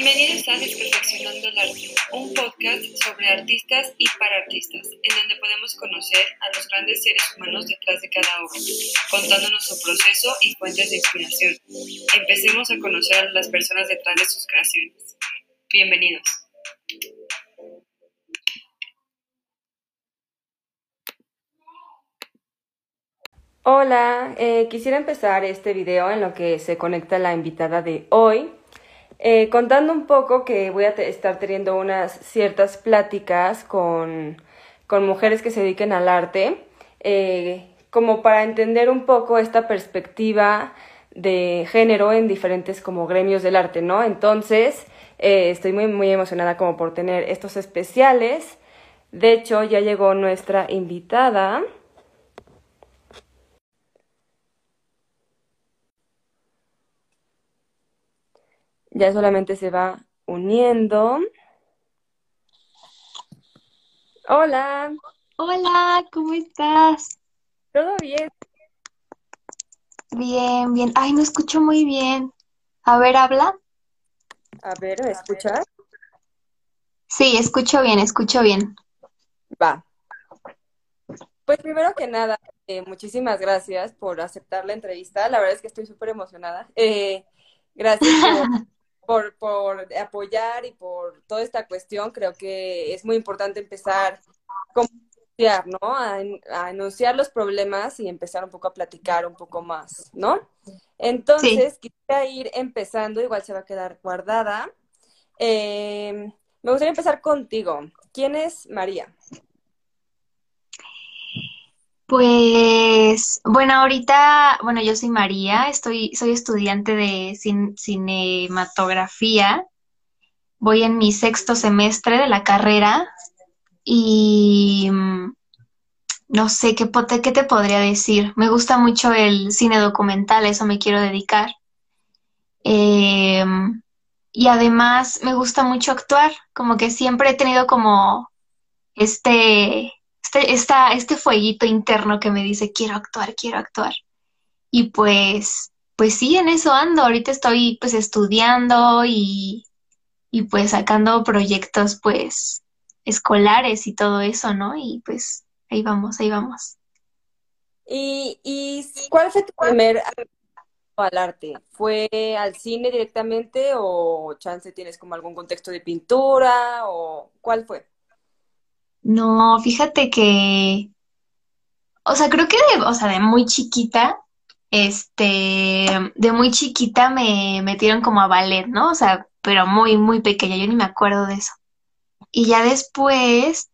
Bienvenidos a Desperfeccionando el Arte, un podcast sobre artistas y para artistas, en donde podemos conocer a los grandes seres humanos detrás de cada obra, contándonos su proceso y fuentes de inspiración. Empecemos a conocer a las personas detrás de sus creaciones. Bienvenidos. Hola, eh, quisiera empezar este video en lo que se conecta la invitada de hoy, eh, contando un poco que voy a estar teniendo unas ciertas pláticas con, con, mujeres que se dediquen al arte, eh, como para entender un poco esta perspectiva de género en diferentes como gremios del arte, ¿no? Entonces, estoy muy, muy emocionada como por tener estos especiales. De hecho, ya llegó nuestra invitada. Ya solamente se va uniendo. Hola. Hola, ¿cómo estás? ¿Todo bien? Bien, bien. Ay, no escucho muy bien. A ver, habla. A ver, ¿me escuchas? Sí, escucho bien, escucho bien. Va. Pues primero que nada, eh, muchísimas gracias por aceptar la entrevista. La verdad es que estoy súper emocionada. Eh, gracias por por, por apoyar y por toda esta cuestión. Creo que es muy importante empezar a ¿no? A, enunciar los problemas y empezar un poco a platicar un poco más, ¿no? Entonces, quisiera ir empezando, igual se va a quedar guardada. Eh, me gustaría empezar contigo. ¿Quién es María? Pues, bueno, ahorita, bueno, yo soy María, estoy, soy estudiante de cinematografía. Voy en mi sexto semestre de la carrera y mm, no sé qué, qué te podría decir. Me gusta mucho el cine documental, a eso me quiero dedicar. Em, y además me gusta mucho actuar, como que siempre he tenido como este este, este fueguito interno que me dice, quiero actuar, quiero actuar. Y pues, pues sí, en eso ando. Ahorita estoy pues estudiando y, y pues sacando proyectos pues escolares y todo eso, ¿no? Y pues ahí vamos, ahí vamos. ¿Y, y cuál fue tu primer al arte? ¿Fue al cine directamente o chance tienes como algún contexto de pintura o cuál fue? No, fíjate que, o sea, creo que de, o sea, de muy chiquita, este, de muy chiquita me metieron como a ballet, ¿no? O sea, pero muy, muy pequeña, yo ni me acuerdo de eso. Y ya después,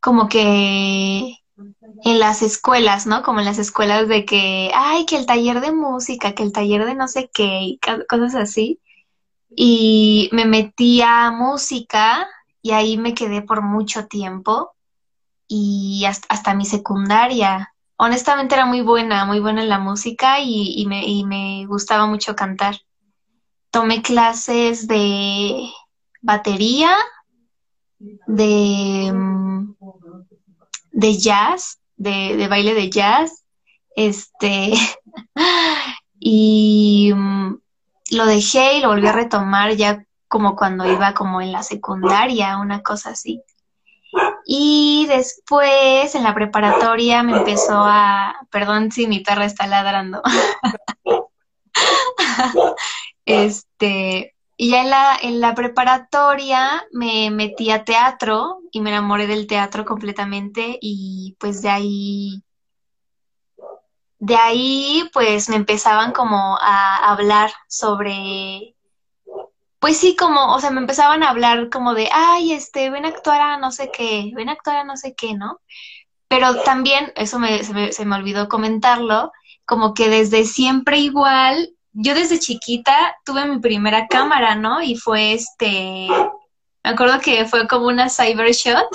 como que en las escuelas, ¿no? Como en las escuelas de que, ay, que el taller de música, que el taller de no sé qué, y cosas así. Y me metí a música y ahí me quedé por mucho tiempo y hasta, mi secundaria. Honestamente era muy buena, muy buena en la música y, me, y me gustaba mucho cantar. Tomé clases de batería, de, mm, de jazz, de, de baile de jazz, este, y mm, lo dejé y lo volví a retomar ya como cuando iba como en la secundaria, una cosa así. Y después en la preparatoria me empezó a, perdón si mi perra está ladrando. este, y ya en la, en la preparatoria me metí a teatro y me enamoré del teatro completamente y pues de ahí, de ahí pues me empezaban como a hablar sobre pues sí, como, o sea, me empezaban a hablar como de, ay, este, ven a actuar a no sé qué, ven a actuar a no sé qué, ¿no? Pero también, eso me, se, me, se me olvidó comentarlo, como que desde siempre igual, yo desde chiquita tuve mi primera cámara, ¿no? Y fue este, me acuerdo que fue como una Cybershot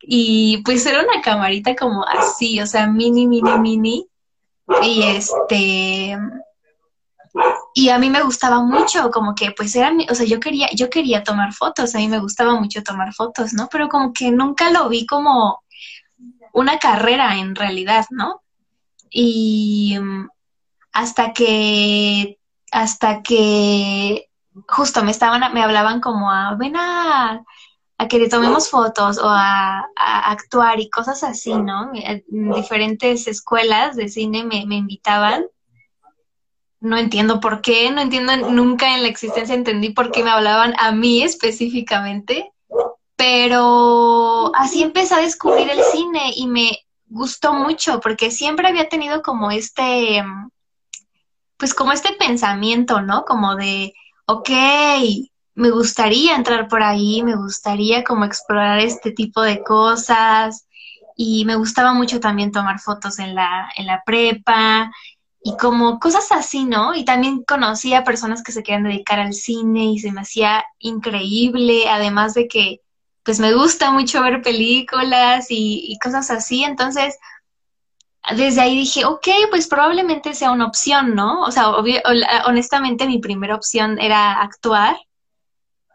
y pues era una camarita como así, o sea, mini, mini, mini. Y este, y a mí me gustaba mucho, como que pues era, o sea, yo quería, yo quería tomar fotos, a mí me gustaba mucho tomar fotos, ¿no? Pero como que nunca lo vi como una carrera en realidad, ¿no? Y mm, hasta que, hasta que justo me estaban, me hablaban como a, ven a, a que le tomemos fotos o a, actuar y cosas así, ¿no? En diferentes escuelas de cine me, me invitaban no entiendo por qué, no entiendo, nunca en la existencia entendí por qué me hablaban a mí específicamente, pero así empecé a descubrir el cine y me gustó mucho porque siempre había tenido como este, pues como este pensamiento, ¿no? Como de, ok, me gustaría entrar por ahí, me gustaría como explorar este tipo de cosas y me gustaba mucho también tomar fotos en la, en la prepa y como cosas así, ¿no? Y también conocí a personas que se querían dedicar al cine y se me hacía increíble, además de que pues me gusta mucho ver películas y, cosas así, entonces desde ahí dije, ok, pues probablemente sea una opción, ¿no? O sea, honestamente mi primera opción era actuar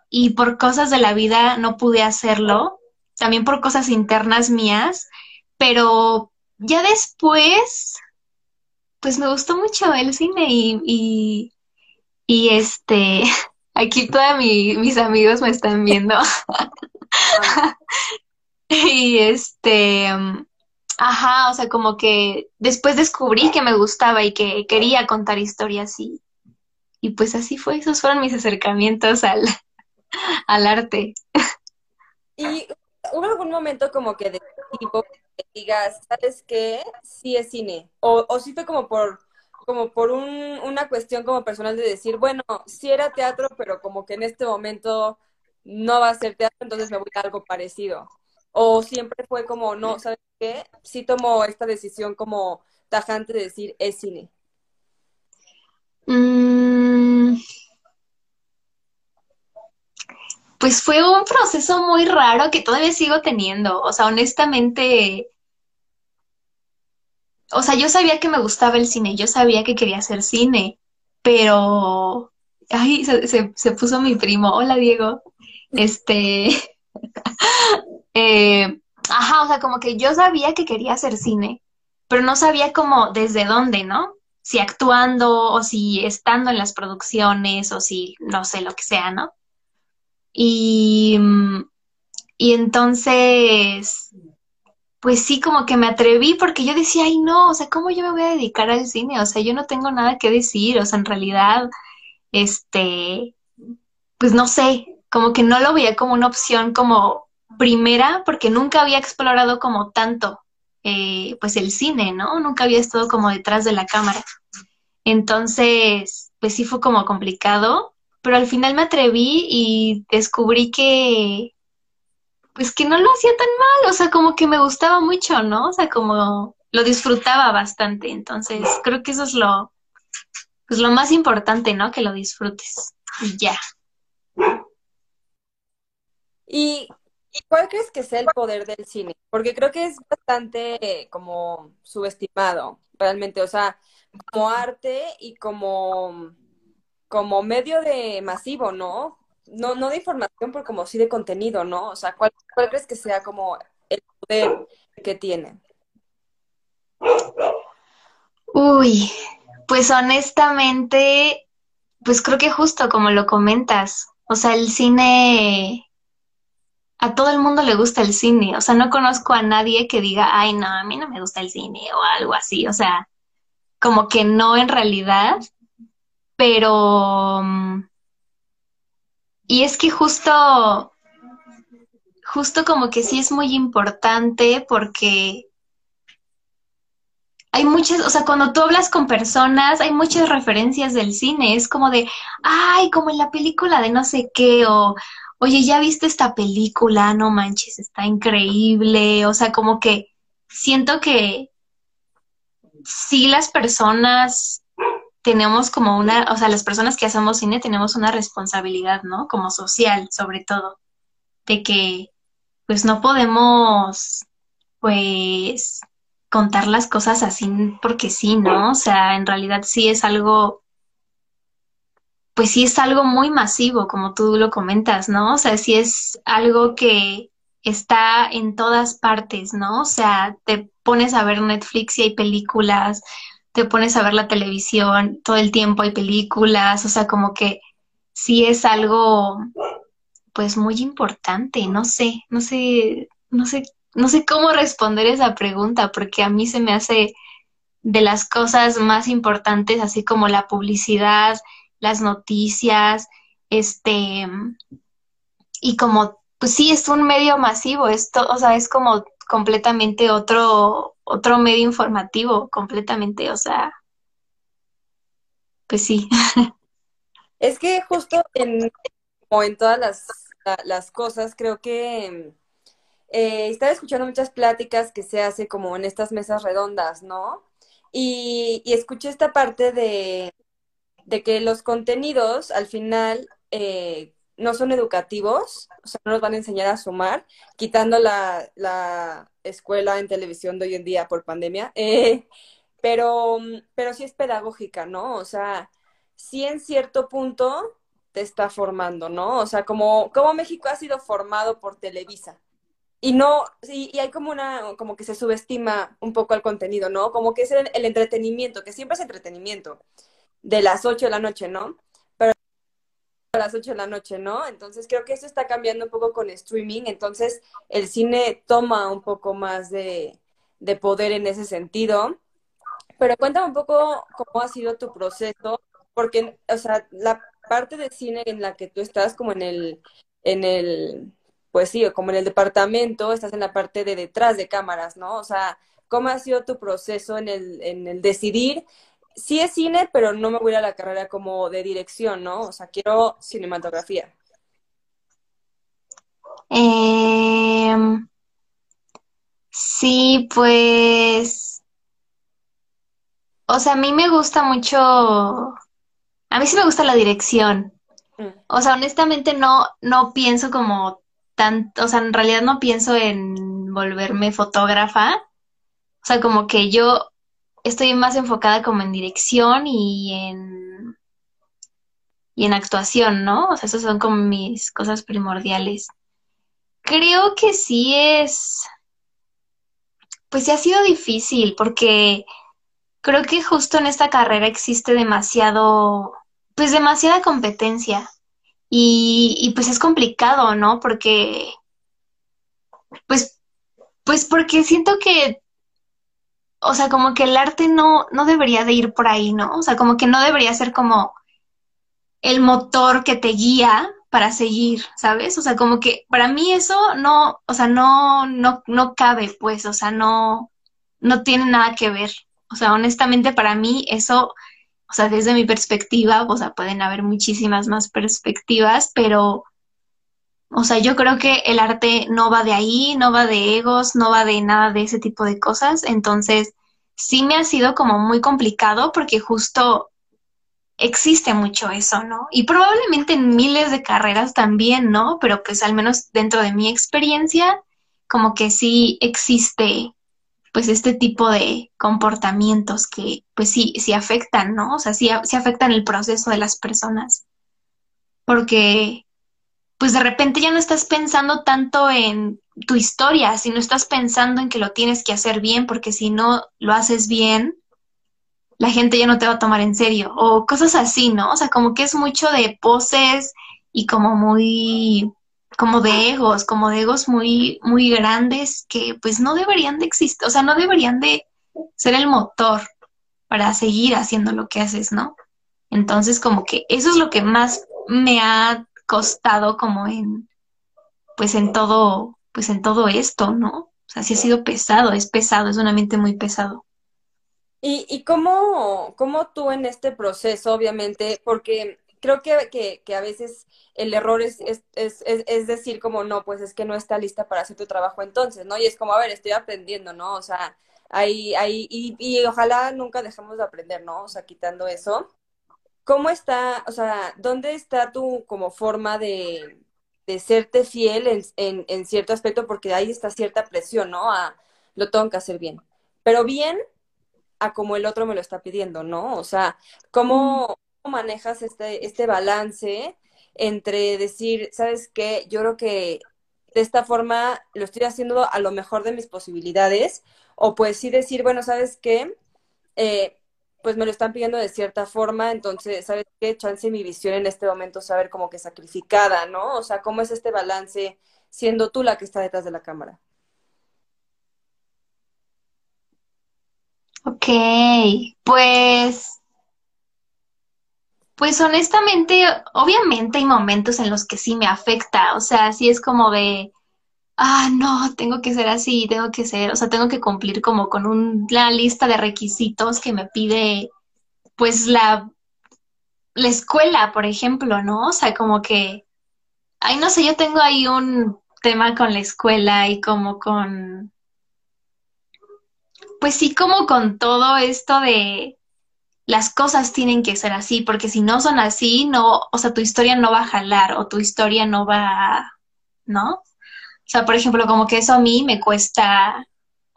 y por cosas de la vida no pude hacerlo, también por cosas internas mías, pero ya después pues me gustó mucho el cine y, y, este, aquí todos mis amigos me están viendo. y este, ajá, o sea, como que después descubrí que me gustaba y que quería contar historias y, y pues así fue, esos fueron mis acercamientos al, al arte. ¿Y hubo algún momento como que de tipo digas, ¿sabes qué? Sí es cine. O, o sí fue como por, como por un, una cuestión como personal de decir, bueno, sí era teatro, pero como que en este momento no va a ser teatro, entonces me voy a algo parecido. O siempre fue como, no, ¿sabes qué? Sí tomo esta decisión como tajante de decir, es cine. Mm. Pues fue un proceso muy raro que todavía sigo teniendo. O sea, honestamente, o sea, yo sabía que me gustaba el cine, yo sabía que quería hacer cine, pero, ay, se, se, puso mi primo, hola Diego, este, eh, ajá, o sea, como que yo sabía que quería hacer cine, pero no sabía cómo, desde dónde, ¿no? Si actuando o si estando en las producciones o si, no sé, lo que sea, ¿no? Y, y entonces, pues sí, como que me atreví porque yo decía, ay no, o sea, ¿cómo yo me voy a dedicar al cine? O sea, yo no tengo nada que decir, o sea, en realidad, este, pues no sé, como que no lo veía como una opción como primera porque nunca había explorado como tanto, eh, pues el cine, ¿no? Nunca había estado como detrás de la cámara. Entonces, pues sí fue como complicado, pero al final me atreví y descubrí que, pues que no lo hacía tan mal, o sea, como que me gustaba mucho, ¿no? O sea, como lo disfrutaba bastante, entonces creo que eso es lo, pues lo más importante, ¿no? Que lo disfrutes y ya. ¿Y cuál crees que sea el poder del cine? Porque creo que es bastante como subestimado, realmente, o sea, como arte y como, como medio de masivo, ¿no? no, no de información, pero como sí de contenido, ¿no? O sea, ¿cuál, crees que sea como el poder que tiene? Uy, pues honestamente, pues creo que justo como lo comentas, o sea, el cine, a todo el mundo le gusta el cine, o sea, no conozco a nadie que diga, ay, no, a mí no me gusta el cine o algo así, o sea, como que no en realidad, pero y es que justo, justo como que sí es muy importante porque hay muchas, o sea, cuando tú hablas con personas, hay muchas referencias del cine. Es como de, ay, como en la película de no sé qué, o, oye, ¿ya viste esta película? No manches, está increíble. O sea, como que siento que sí las personas tenemos como una, o sea, las personas que hacemos cine tenemos una responsabilidad, ¿no? Como social, sobre todo, de que pues no podemos, pues, contar las cosas así porque sí, ¿no? O sea, en realidad sí es algo, pues sí es algo muy masivo, como tú lo comentas, ¿no? O sea, sí es algo que está en todas partes, ¿no? O sea, te pones a ver Netflix y hay películas, te pones a ver la televisión, todo el tiempo hay películas, o sea, como que sí es algo pues muy importante, no sé, no sé, no sé, no sé cómo responder esa pregunta, porque a mí se me hace de las cosas más importantes, así como la publicidad, las noticias, este, y como, pues sí, es un medio masivo, esto, o sea, es como completamente otro, otro medio informativo, completamente, o sea, pues sí. Es que justo en, en todas las, las cosas, creo que eh, estaba escuchando muchas pláticas que se hace como en estas mesas redondas, ¿no? Y, y escuché esta parte de, de que los contenidos al final eh, no son educativos, o sea, no nos van a enseñar a sumar, quitando la, la escuela en televisión de hoy en día por pandemia, eh, pero, pero sí es pedagógica, ¿no? O sea, sí en cierto punto te está formando, ¿no? O sea, como, como México ha sido formado por Televisa. Y no, sí, y hay como una, como que se subestima un poco el contenido, ¿no? Como que es el, el entretenimiento, que siempre es entretenimiento, de las 8 de la noche, ¿no? A las 8 de la noche, ¿no? Entonces creo que eso está cambiando un poco con streaming, entonces el cine toma un poco más de, de poder en ese sentido. Pero cuéntame un poco cómo ha sido tu proceso, porque, o sea, la parte de cine en la que tú estás, como en el, en el, pues sí, como en el departamento, estás en la parte de detrás de cámaras, ¿no? O sea, ¿cómo ha sido tu proceso en el, en el decidir? Sí es cine, pero no me voy a la carrera como de dirección, ¿no? O sea, quiero cinematografía. Eh, sí, pues, o sea, a mí me gusta mucho, a mí sí me gusta la dirección. Mm. O sea, honestamente no, no pienso como tanto, o sea, en realidad no pienso en volverme fotógrafa. O sea, como que yo estoy más enfocada como en dirección y en y en actuación, ¿no? O sea, esas son como mis cosas primordiales. Creo que sí es, pues sí ha sido difícil porque creo que justo en esta carrera existe demasiado, pues demasiada competencia y, y pues es complicado, ¿no? Porque, pues, pues porque siento que, o sea, como que el arte no, no debería de ir por ahí, ¿no? O sea, como que no debería ser como el motor que te guía para seguir, ¿sabes? O sea, como que para mí eso no, o sea, no, no, no cabe, pues, o sea, no, no tiene nada que ver. O sea, honestamente para mí eso, o sea, desde mi perspectiva, o sea, pueden haber muchísimas más perspectivas, pero, o sea, yo creo que el arte no va de ahí, no va de egos, no va de nada de ese tipo de cosas. Entonces, sí me ha sido como muy complicado porque justo existe mucho eso, ¿no? Y probablemente en miles de carreras también, ¿no? Pero pues al menos dentro de mi experiencia, como que sí existe pues este tipo de comportamientos que pues sí, sí afectan, ¿no? O sea, sí, sí afectan el proceso de las personas. Porque pues de repente ya no estás pensando tanto en tu historia, sino estás pensando en que lo tienes que hacer bien, porque si no lo haces bien, la gente ya no te va a tomar en serio, o cosas así, ¿no? O sea, como que es mucho de poses y como muy, como de egos, como de egos muy, muy grandes que pues no deberían de existir, o sea, no deberían de ser el motor para seguir haciendo lo que haces, ¿no? Entonces, como que eso es lo que más me ha costado como en, pues en todo, pues en todo esto, ¿no? O sea, sí ha sido pesado, es pesado, es un ambiente muy pesado. ¿Y, y cómo, cómo tú en este proceso, obviamente, porque creo que, que, que a veces el error es, es, es, es, decir como, no, pues es que no está lista para hacer tu trabajo entonces, ¿no? Y es como, a ver, estoy aprendiendo, ¿no? O sea, ahí, ahí, y, y ojalá nunca dejemos de aprender, ¿no? O sea, quitando eso. ¿Cómo está, o sea, dónde está tu como forma de, de serte fiel en, en, en cierto aspecto? Porque ahí está cierta presión, ¿no? A lo tengo que hacer bien. Pero bien a como el otro me lo está pidiendo, ¿no? O sea, ¿cómo, cómo manejas este, este balance entre decir, ¿sabes qué? Yo creo que de esta forma lo estoy haciendo a lo mejor de mis posibilidades, o pues sí decir, bueno, ¿sabes qué? Eh, pues me lo están pidiendo de cierta forma, entonces, ¿sabes qué? Chance mi visión en este momento saber como que sacrificada, ¿no? O sea, ¿cómo es este balance siendo tú la que está detrás de la cámara? Ok, pues, pues honestamente, obviamente hay momentos en los que sí me afecta, o sea, sí es como de, ah, no, tengo que ser así, tengo que ser, o sea, tengo que cumplir como con una lista de requisitos que me pide, pues, la, la escuela, por ejemplo, ¿no? O sea, como que, ay, no sé, yo tengo ahí un tema con la escuela y como con pues sí, como con todo esto de las cosas tienen que ser así, porque si no son así, no, o sea, tu historia no va a jalar o tu historia no va, ¿no? O sea, por ejemplo, como que eso a mí me cuesta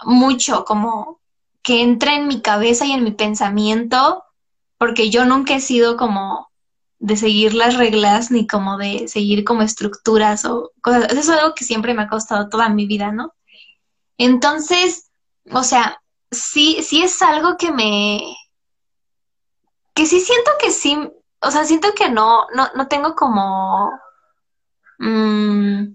mucho, como que entre en mi cabeza y en mi pensamiento, porque yo nunca he sido como de seguir las reglas ni como de seguir como estructuras o cosas. Eso es algo que siempre me ha costado toda mi vida, ¿no? Entonces, o sea, sí, sí es algo que me, que sí siento que sí, o sea, siento que no, no, no tengo como, mm,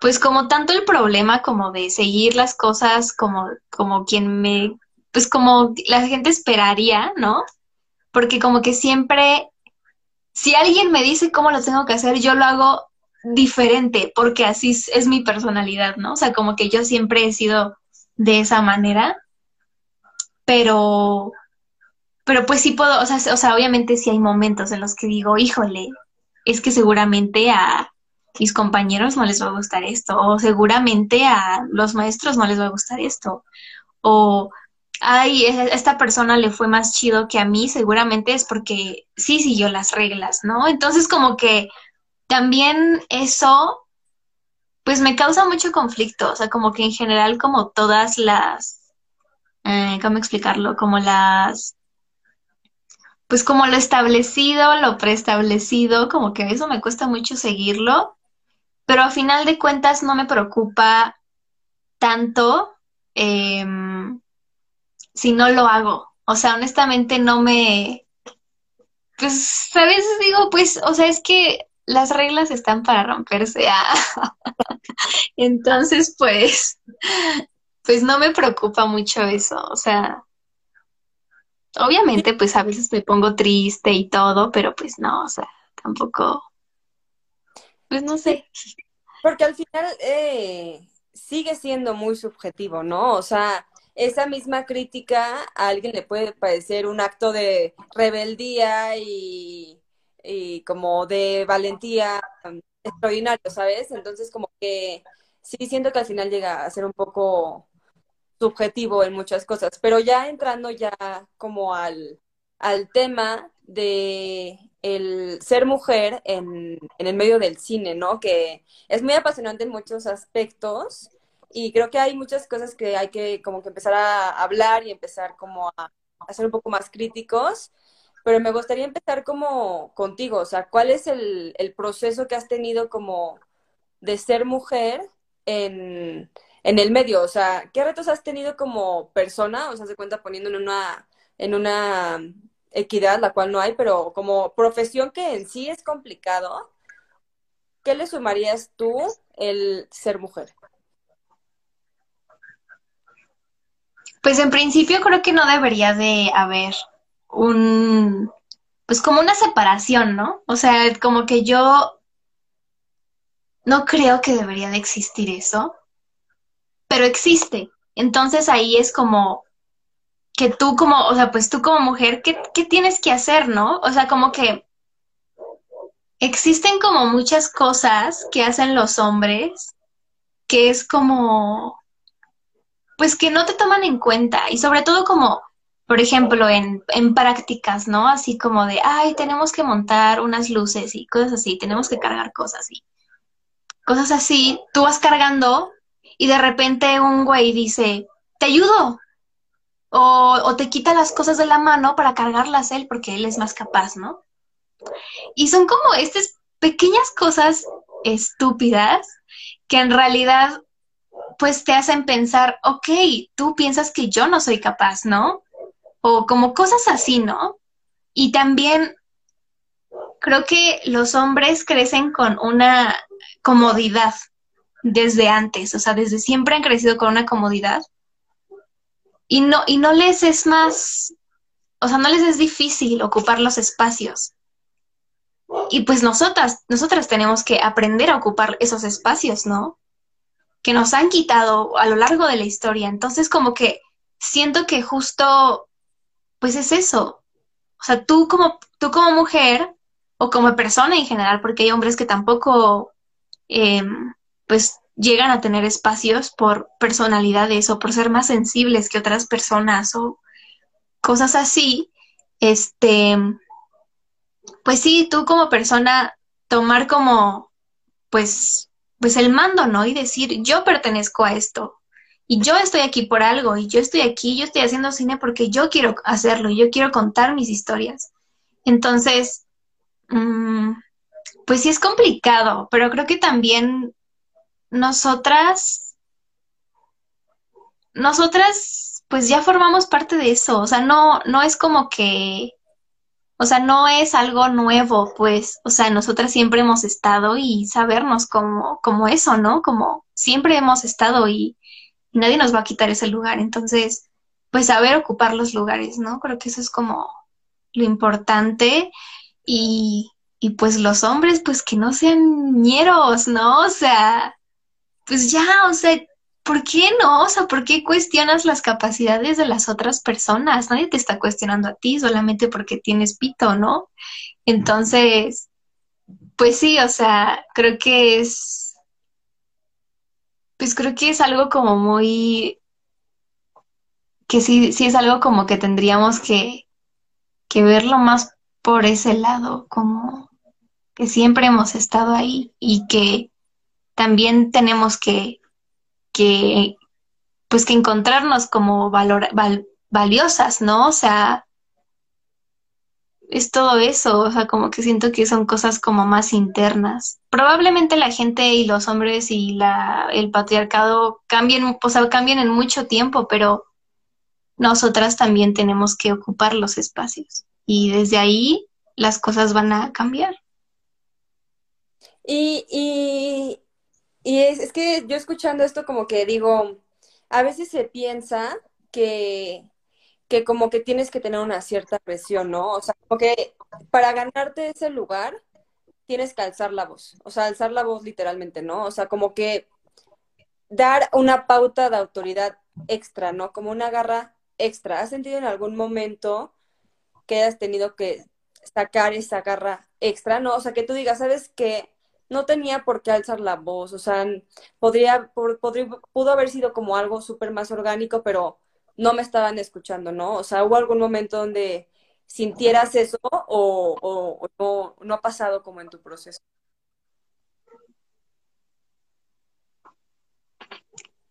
pues como tanto el problema como de seguir las cosas como, como quien me, pues como la gente esperaría, ¿no? Porque como que siempre, si alguien me dice cómo lo tengo que hacer, yo lo hago diferente, porque así es, mi personalidad, ¿no? O sea, como que yo siempre he sido de esa manera pero, pero pues sí puedo, o sea, o sea, obviamente sí hay momentos en los que digo, híjole, es que seguramente a mis compañeros no les va a gustar esto, o seguramente a los maestros no les va a gustar esto, o ay, e, esta persona le fue más chido que a mí, seguramente es porque sí siguió las reglas, ¿no? Entonces como que también eso, pues me causa mucho conflicto, o sea, como que en general como todas las eh, ¿cómo explicarlo? Como las, pues como lo establecido, lo preestablecido, como que eso me cuesta mucho seguirlo, pero a final de cuentas no me preocupa tanto em, si no lo hago. O sea, honestamente no me, pues a veces digo, pues, o sea, es que las reglas están para romperse. Ah. Entonces, pues, pues no me preocupa mucho eso, o sea, obviamente pues a veces me pongo triste y todo, pero pues no, o sea, tampoco, pues no sé. Porque al final eh, sigue siendo muy subjetivo, ¿no? O sea, esa misma crítica a alguien le puede parecer un acto de rebeldía y, y como de valentía extraordinario, ¿sabes? Entonces como que sí siento que al final llega a ser un poco subjetivo en muchas cosas, pero ya entrando ya como al, al tema de el ser mujer en, en, el medio del cine, ¿no? Que es muy apasionante en muchos aspectos y creo que hay muchas cosas que hay que como que empezar a hablar y empezar como a, a ser un poco más críticos, pero me gustaría empezar como contigo, o sea, ¿cuál es el, el proceso que has tenido como de ser mujer en, en el medio, o sea, ¿qué retos has tenido como persona? O sea, se cuenta poniendo en una, en una equidad, la cual no hay, pero como profesión que en sí es complicado, ¿qué le sumarías tú el ser mujer? Pues en principio creo que no debería de haber un, pues como una separación, ¿no? O sea, como que yo no creo que debería de existir eso pero existe. Entonces ahí es como que tú como, o sea, pues tú como mujer, ¿qué, ¿qué, tienes que hacer, no? O sea, como que existen como muchas cosas que hacen los hombres que es como, pues que no te toman en cuenta y sobre todo como, por ejemplo, en, en prácticas, ¿no? Así como de, ay, tenemos que montar unas luces y cosas así, tenemos que cargar cosas y cosas así, tú vas cargando y de repente un güey dice, te ayudo. O, o te quita las cosas de la mano para cargarlas él porque él es más capaz, ¿no? Y son como estas pequeñas cosas estúpidas que en realidad pues te hacen pensar, ok, tú piensas que yo no soy capaz, ¿no? o como cosas así, ¿no? Y también creo que los hombres crecen con una comodidad desde antes, o sea, desde siempre han crecido con una comodidad y no, y no les es más, o sea, no les es difícil ocupar los espacios. Y pues nosotras, nosotras tenemos que aprender a ocupar esos espacios, ¿no? Que nos han quitado a lo largo de la historia. Entonces, como que siento que justo, pues es eso. O sea, tú como, tú como mujer o como persona en general, porque hay hombres que tampoco, eh, pues, llegan a tener espacios por personalidades o por ser más sensibles que otras personas o cosas así, este, pues sí, tú como persona tomar como, pues, pues el mando, ¿no? Y decir, yo pertenezco a esto y yo estoy aquí por algo y yo estoy aquí, yo estoy haciendo cine porque yo quiero hacerlo, yo quiero contar mis historias. Entonces, mm, pues sí es complicado, pero creo que también nosotras, nosotras, pues ya formamos parte de eso, o sea, no, no es como que, o sea, no es algo nuevo, pues, o sea, nosotras siempre hemos estado y sabernos como, como eso, ¿no? Como siempre hemos estado y, nadie nos va a quitar ese lugar, entonces, pues saber ocupar los lugares, ¿no? Creo que eso es como lo importante y, y pues los hombres, pues que no sean ñeros, ¿no? O sea, pues ya, o sea, ¿por qué no? O sea, ¿por qué cuestionas las capacidades de las otras personas? Nadie te está cuestionando a ti solamente porque tienes pito, ¿no? Entonces, pues sí, o sea, creo que es, pues creo que es algo como muy, que sí, sí es algo como que tendríamos que, que verlo más por ese lado, como que siempre hemos estado ahí y que también tenemos que, que pues que encontrarnos como valor, valiosas, ¿no? O sea, es todo eso, o sea, como que siento que son cosas como más internas. Probablemente la gente y los hombres y la, el patriarcado cambien, o sea, cambien en mucho tiempo, pero nosotras también tenemos que ocupar los espacios y desde ahí las cosas van a cambiar. Y, y, y es, es que yo escuchando esto como que digo, a veces se piensa que, que como que tienes que tener una cierta presión, ¿no? O sea, como que para ganarte ese lugar tienes que alzar la voz, o sea, alzar la voz literalmente, ¿no? O sea, como que dar una pauta de autoridad extra, ¿no? Como una garra extra. ¿Has sentido en algún momento que hayas tenido que sacar esa garra extra, ¿no? O sea, que tú digas, ¿sabes qué? No tenía por qué alzar la voz, o sea, podría, podría pudo haber sido como algo súper más orgánico, pero no me estaban escuchando, ¿no? O sea, hubo algún momento donde sintieras eso o, o, no, no ha pasado como en tu proceso.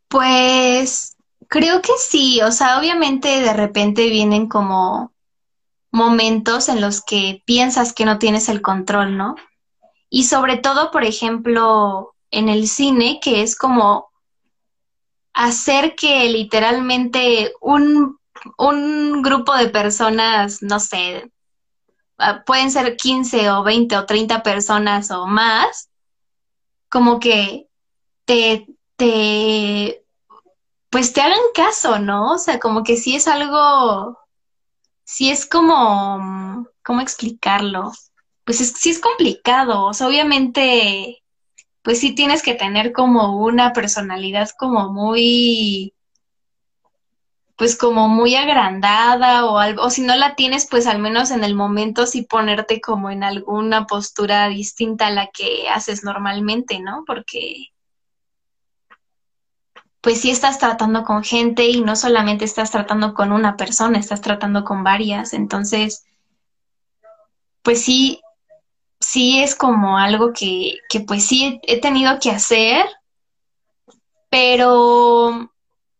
Pues creo que sí, o sea, obviamente de repente vienen como momentos en los que piensas que no tienes el control, ¿no? Y sobre todo, por ejemplo, en el cine, que es como hacer que literalmente un, un grupo de personas, no sé, ah, pueden ser 15 o 20 o 30 personas o más, como que te, te, pues te hagan caso, ¿no? O sea, como que sí es algo, sí es como, ¿cómo explicarlo? Pues es, sí es complicado. O sea, obviamente, pues sí tienes que tener como una personalidad como muy, pues como muy agrandada o algo, o si no la tienes, pues al menos en el momento sí ponerte como en alguna postura distinta a la que haces normalmente, ¿no? Porque pues sí estás tratando con gente y no solamente estás tratando con una persona, estás tratando con varias. Entonces, pues sí, sí es como algo que, que pues sí he, tenido que hacer, pero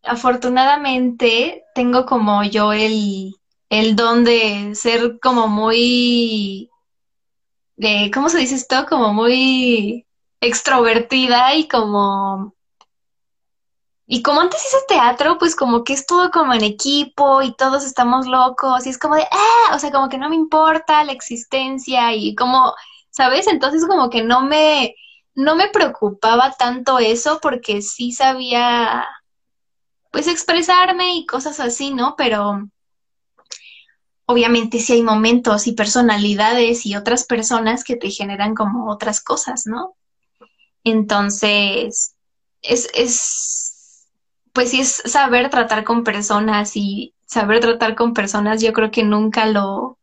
afortunadamente tengo como yo el, el don de ser como muy, ¿cómo se dice esto? Como muy extrovertida y como y como antes hice teatro, pues como que es todo como en equipo y todos estamos locos y es como de, ah, o sea, como que no me importa la existencia y como, ¿sabes? Entonces como que no me, no me preocupaba tanto eso porque sí sabía, pues expresarme y cosas así, ¿no? Pero obviamente sí hay momentos y personalidades y otras personas que te generan como otras cosas, ¿no? Entonces, es, es pues sí es saber tratar con personas y saber tratar con personas, yo creo que nunca lo,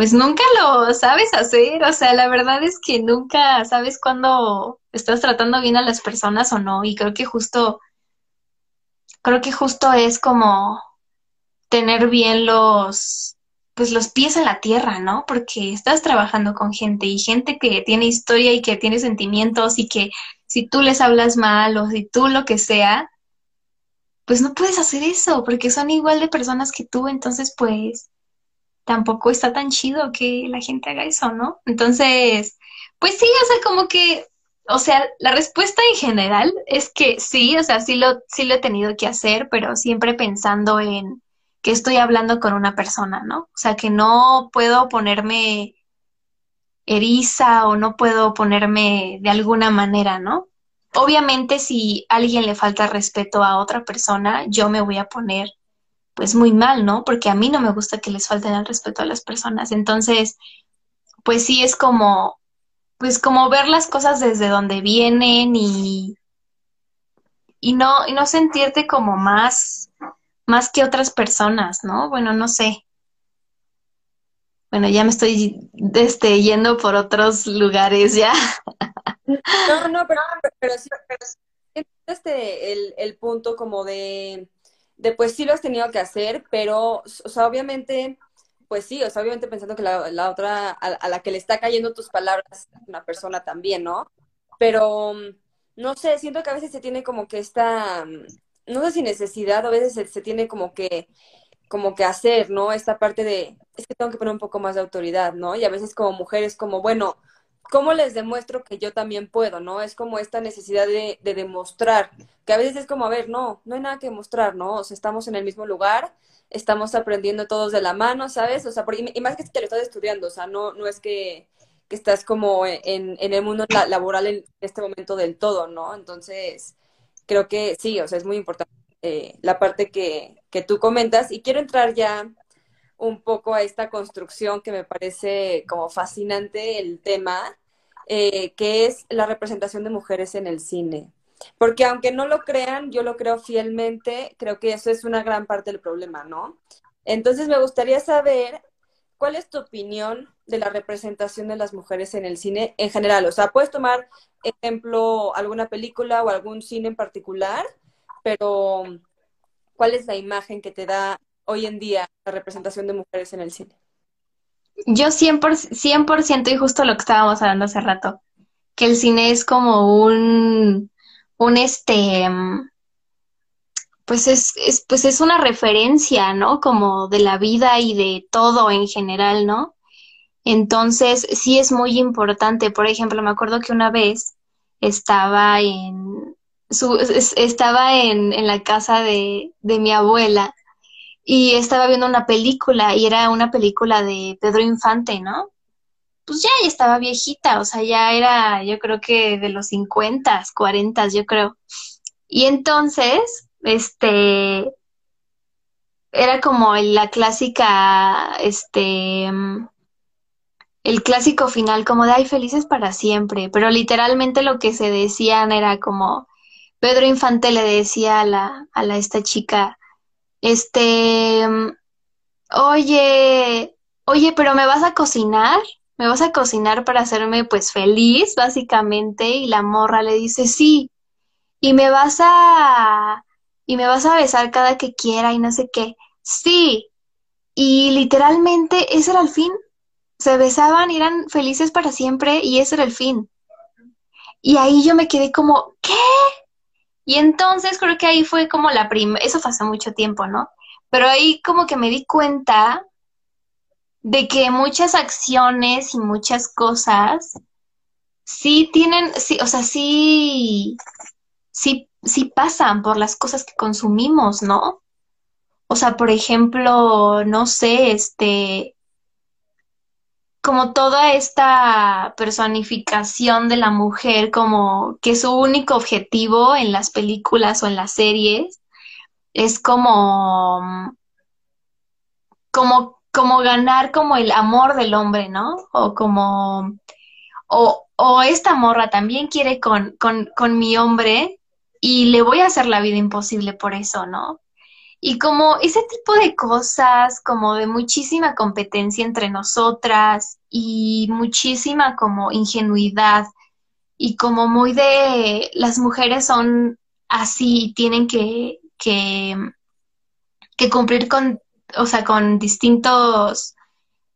pues nunca lo sabes hacer, o sea, la verdad es que nunca sabes cuándo estás tratando bien a las personas o no, y creo que justo, creo que justo es como tener bien los, pues los pies en la tierra, ¿no? Porque estás trabajando con gente y gente que tiene historia y que tiene sentimientos y que si tú les hablas mal o si tú lo que sea, pues no puedes hacer eso porque son igual de personas que tú, entonces pues tampoco está tan chido que la gente haga eso, ¿no? Entonces, pues sí, o sea, como que, o sea, la respuesta en general es que sí, o sea, sí lo, sí lo he tenido que hacer, pero siempre pensando en que estoy hablando con una persona, ¿no? O sea, que no puedo ponerme eriza o no puedo ponerme de alguna manera, ¿no? obviamente si alguien le falta respeto a otra persona, yo me voy a poner pues muy mal, ¿no? Porque a mí no me gusta que les falten el respeto a las personas. Entonces, pues sí es como, pues como ver las cosas desde donde vienen y, y no, y no sentirte como más, más que otras personas, ¿no? Bueno, no sé. Bueno, ya me estoy este, yendo por otros lugares ya. No, no, pero, pero sí, pero este, el, el punto como de, de, pues sí lo has tenido que hacer, pero, o sea, obviamente, pues sí, o sea, obviamente pensando que la, la otra, a, la que le está cayendo tus palabras, una persona también, ¿no? Pero, no sé, siento que a veces se tiene como que esta, no sé si necesidad, a veces se, se tiene como que, como que hacer, ¿no? Esta parte de, es que tengo que poner un poco más de autoridad, ¿no? Y a veces como mujeres, como, bueno, ¿cómo les demuestro que yo también puedo, no? Es como esta necesidad de, demostrar, que a veces es como, a ver, no, no hay nada que demostrar, ¿no? O sea, estamos en el mismo lugar, estamos aprendiendo todos de la mano, ¿sabes? O sea, y más que te lo estás estudiando, o sea, no, no es que, estás como en, en el mundo laboral en este momento del todo, ¿no? Entonces, creo que sí, o sea, es muy importante eh, la parte que, que tú comentas y quiero entrar ya un poco a esta construcción que me parece como fascinante el tema, eh, que es la representación de mujeres en el cine. Porque aunque no lo crean, yo lo creo fielmente, creo que eso es una gran parte del problema, ¿no? Entonces me gustaría saber cuál es tu opinión de la representación de las mujeres en el cine en general. O sea, puedes tomar ejemplo alguna película o algún cine en particular, pero ¿cuál es la imagen que te da hoy en día la representación de mujeres en el cine? Yo 100%, 100% y justo lo que estábamos hablando hace rato, que el cine es como un, un este, pues es, es, pues es una referencia, ¿no? Como de la vida y de todo en general, ¿no? Entonces, sí es muy importante. Por ejemplo, me acuerdo que una vez estaba en, su, estaba en, en la casa de, de mi abuela y estaba viendo una película y era una película de Pedro Infante, ¿no? Pues ya, ya estaba viejita, o sea, ya era, yo creo que de los 50, 40, yo creo. Y entonces, este, era como la clásica, este, el clásico final, como de, ay, felices para siempre, pero literalmente lo que se decían era como, Pedro Infante le decía a la, a la, esta chica, este, oye, oye, pero ¿me vas a cocinar? ¿Me vas a cocinar para hacerme pues feliz, básicamente? Y la morra le dice, sí, y me vas a, y me vas a besar cada que quiera y no sé qué. Sí, y literalmente ese era el fin. Se besaban y eran felices para siempre y ese era el fin. Y ahí yo me quedé como, ¿qué? Y entonces creo que ahí fue como la primera, eso fue hace mucho tiempo, ¿no? Pero ahí como que me di cuenta de que muchas acciones y muchas cosas sí tienen, sí, o sea, sí, sí sí pasan por las cosas que consumimos, ¿no? O sea, por ejemplo, no sé, este, como toda esta personificación de la mujer, como que su único objetivo en las películas o en las series es como, como, como ganar como el amor del hombre, ¿no? O como, o, o esta morra también quiere con, con, con mi hombre y le voy a hacer la vida imposible por eso, ¿no? Y como ese tipo de cosas, como de muchísima competencia entre nosotras y muchísima como ingenuidad y como muy de las mujeres son así, tienen que, que, que cumplir con, o sea, con distintos,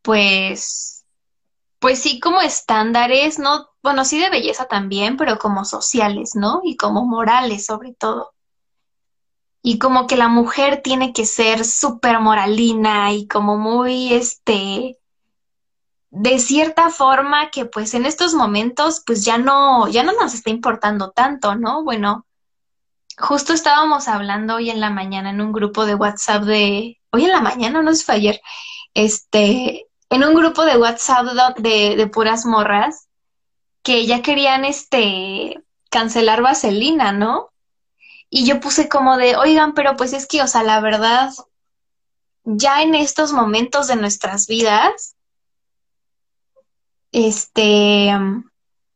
pues, pues sí, como estándares, ¿no? Bueno, sí de belleza también, pero como sociales, ¿no? Y como morales sobre todo y como que la mujer tiene que ser súper moralina y como muy, este, de cierta forma que pues en estos momentos pues ya no, ya no nos está importando tanto, ¿no? Bueno, justo estábamos hablando hoy en la mañana en un grupo de WhatsApp de, hoy en la mañana, no es fue ayer, este, en un grupo de WhatsApp de, de puras morras que ya querían, este, cancelar Vaselina, ¿no? Y yo puse como de, oigan, pero pues es que, o sea, la verdad, ya en estos momentos de nuestras vidas, este,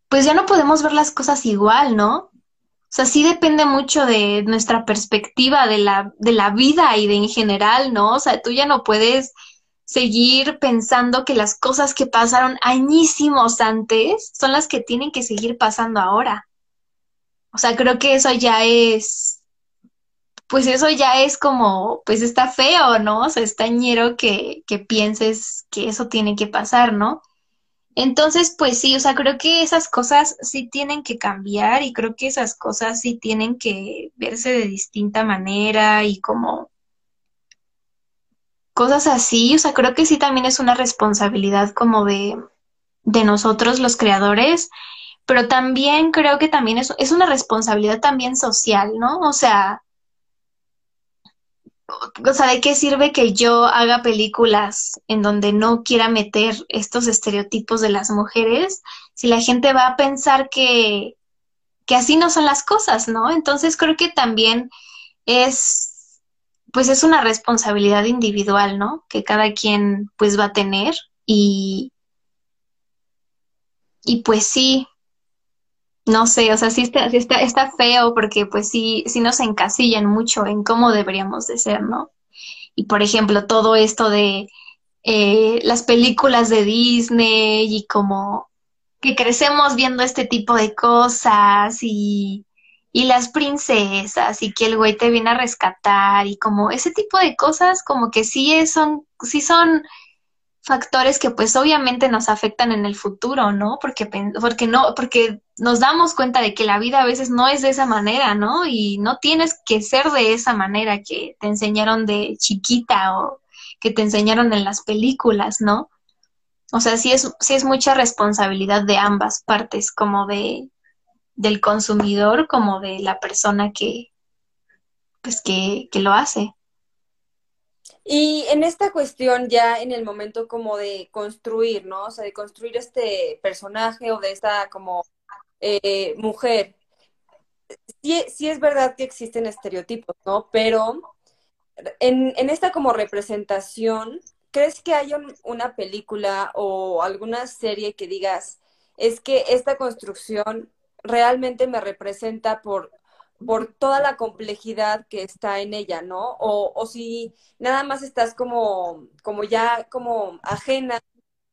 pues ya no podemos ver las cosas igual, ¿no? O sea, sí depende mucho de nuestra perspectiva de la, de la vida y de en general, ¿no? O sea, tú ya no puedes seguir pensando que las cosas que pasaron añísimos antes son las que tienen que seguir pasando ahora. O sea, creo que eso ya es, pues eso ya es como, pues está feo, ¿no? O sea, está ñero que, que pienses que eso tiene que pasar, ¿no? Entonces, pues sí, o sea, creo que esas cosas sí tienen que cambiar y creo que esas cosas sí tienen que verse de distinta manera y como cosas así, o sea, creo que sí también es una responsabilidad como de, de nosotros los creadores pero también creo que también es, es una responsabilidad también social, ¿no? O sea, o sea, ¿de qué sirve que yo haga películas en donde no quiera meter estos estereotipos de las mujeres si la gente va a pensar que, que así no son las cosas, ¿no? Entonces creo que también es, pues es una responsabilidad individual, ¿no? Que cada quien pues va a tener y, y pues sí, no sé, o sea, sí está, está, está feo porque pues sí, sí nos encasillan mucho en cómo deberíamos de ser, ¿no? Y por ejemplo, todo esto de eh, las películas de Disney y como que crecemos viendo este tipo de cosas y, y las princesas y que el güey te viene a rescatar y como ese tipo de cosas como que sí son, sí son factores que pues obviamente nos afectan en el futuro, ¿no? Porque, porque no, porque nos damos cuenta de que la vida a veces no es de esa manera, ¿no? Y no tienes que ser de esa manera que te enseñaron de chiquita o que te enseñaron en las películas, ¿no? O sea, sí es, sí es mucha responsabilidad de ambas partes, como de del consumidor como de la persona que pues que, que lo hace. Y en esta cuestión ya en el momento como de construir, ¿no? O sea, de construir este personaje o de esta como eh, mujer. Sí, sí es verdad que existen estereotipos, ¿no? Pero en, en esta como representación, ¿crees que hay una película o alguna serie que digas, es que esta construcción realmente me representa por por toda la complejidad que está en ella, ¿no? O, o si nada más estás como, como ya como ajena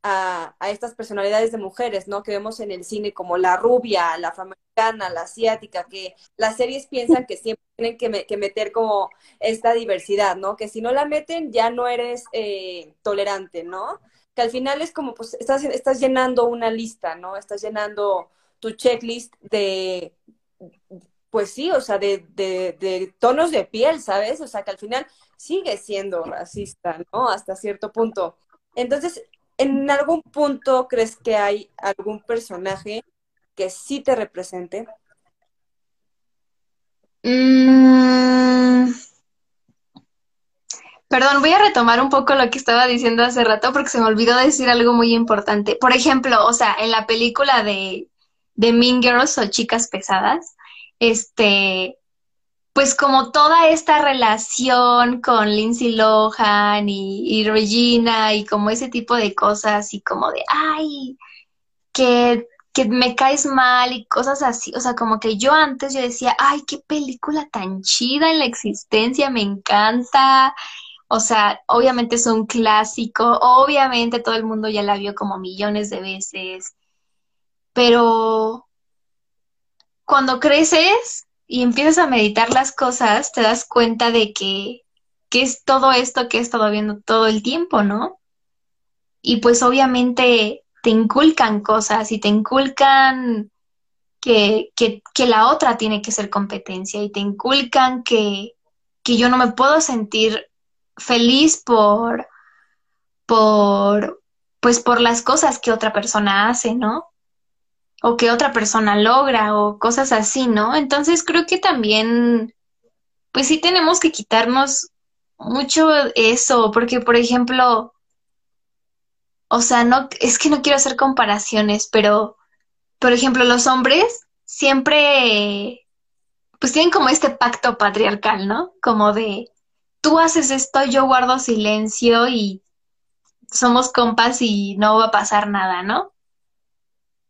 a, estas personalidades de mujeres, ¿no? Que vemos en el cine como la rubia, la afroamericana, la asiática, que las series piensan que siempre tienen que, que meter como esta diversidad, ¿no? Que si no la meten ya no eres eh, tolerante, ¿no? Que al final es como, pues, estás, estás llenando una lista, ¿no? Estás llenando tu checklist de pues sí, o sea, de, de, tonos de piel, ¿sabes? O sea, que al final sigue siendo racista, ¿no? Hasta cierto punto. Entonces, ¿en algún punto crees que hay algún personaje que sí te represente? Mm, Perdón, voy a retomar un poco lo que estaba diciendo hace rato porque se me olvidó decir algo muy importante. Por ejemplo, o sea, en la película de, de Mean Girls o Chicas Pesadas, este, pues como toda esta relación con Lindsay Lohan y, Regina y como ese tipo de cosas y como de, ay, que, que me caes mal y cosas así. O sea, como que yo antes yo decía, ay, qué película tan chida en la existencia, me encanta. O sea, obviamente es un clásico, obviamente todo el mundo ya la vio como millones de veces, pero cuando creces y empiezas a meditar las cosas, te das cuenta de que, que es todo esto que he estado viendo todo el tiempo, ¿no? Y pues obviamente te inculcan cosas y te inculcan que, que, que la otra tiene que ser competencia y te inculcan que, que yo no me puedo sentir feliz por, por, pues por las cosas que otra persona hace, ¿no? O que otra persona logra o cosas así, ¿no? Entonces creo que también, pues sí tenemos que quitarnos mucho eso, porque por ejemplo, o sea, no, es que no quiero hacer comparaciones, pero, por ejemplo, los hombres siempre, pues tienen como este pacto patriarcal, ¿no? Como de, tú haces esto, yo guardo silencio y somos compas y no va a pasar nada, ¿no?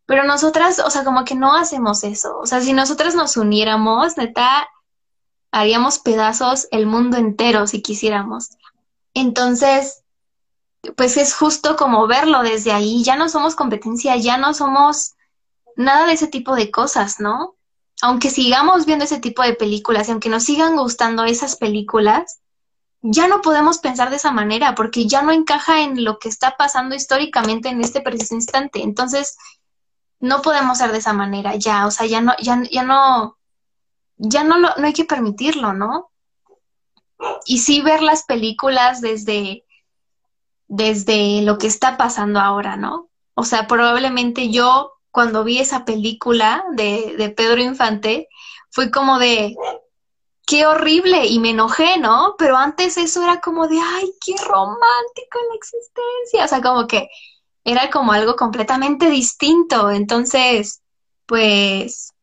Pero nosotras, o sea, como que no hacemos eso. O sea, si nosotras nos uniéramos, neta, haríamos pedazos el mundo entero si quisiéramos. Entonces, pues es justo como verlo desde ahí. Ya no somos competencia, ya no somos nada de ese tipo de cosas, ¿no? Aunque sigamos viendo ese tipo de películas y aunque nos sigan gustando esas películas, ya no podemos pensar de esa manera porque ya no encaja en lo que está pasando históricamente en este preciso instante. Entonces, no podemos ser de esa manera ya, o sea, ya no, ya, ya no, ya no, lo, no hay que permitirlo, ¿no? Y sí ver las películas desde, desde lo que está pasando ahora, ¿no? O sea, probablemente yo cuando vi esa película de, de Pedro Infante, fue como de, qué horrible y me enojé, ¿no? Pero antes eso era como de, ay, qué romántico la existencia, o sea, como que era como algo completamente distinto, entonces, pues,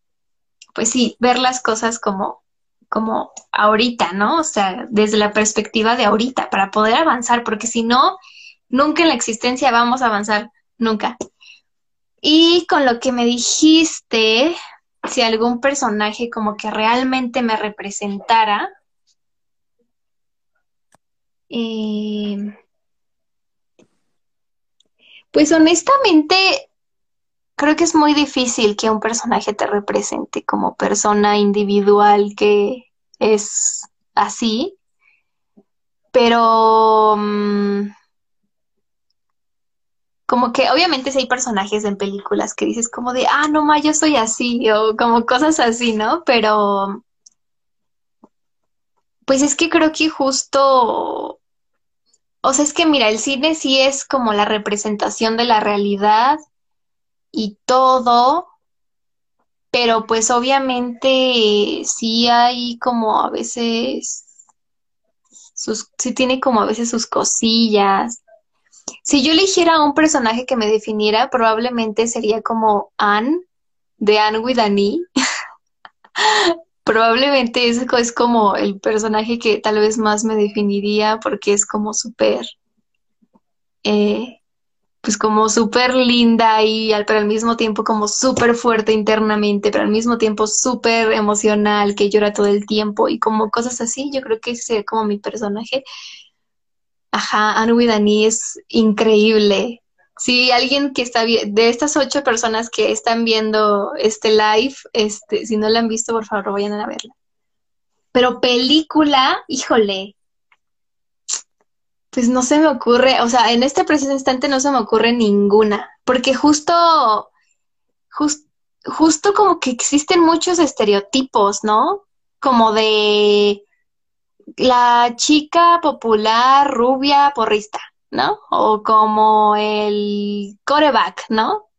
pues sí, ver las cosas como, como ahorita, ¿no? O sea, desde la perspectiva de ahorita, para poder avanzar, porque si no, nunca en la existencia vamos a avanzar, nunca. Y con lo que me dijiste, si algún personaje como que realmente me representara. Eh, pues honestamente, creo que es muy difícil que un personaje te represente como persona individual que es así, pero... Mm, como que obviamente si hay personajes en películas que dices como de, ah, no, ma, yo soy así, o como cosas así, ¿no? Pero, pues es que creo que justo, o sea, es que mira, el cine sí es como la representación de la realidad y todo, pero pues obviamente sí hay como a veces sus, sí tiene como a veces sus cosillas si yo eligiera un personaje que me definiera, probablemente sería como Anne, de Anne with an e. probablemente ese es como el personaje que tal vez más me definiría porque es como súper, eh, pues como súper linda y al, pero al mismo tiempo como súper fuerte internamente, pero al mismo tiempo súper emocional, que llora todo el tiempo y como cosas así. Yo creo que ese sería como mi personaje. Ajá, Anne Dani es increíble. Si alguien que está de estas ocho personas que están viendo este live, este, si no la han visto, por favor, vayan a verla. Pero película, híjole, pues no se me ocurre, o sea, en este preciso instante no se me ocurre ninguna, porque justo, justo como que existen muchos estereotipos, ¿no? Como de la chica popular, rubia, porrista, ¿no? O como el coreback, ¿no?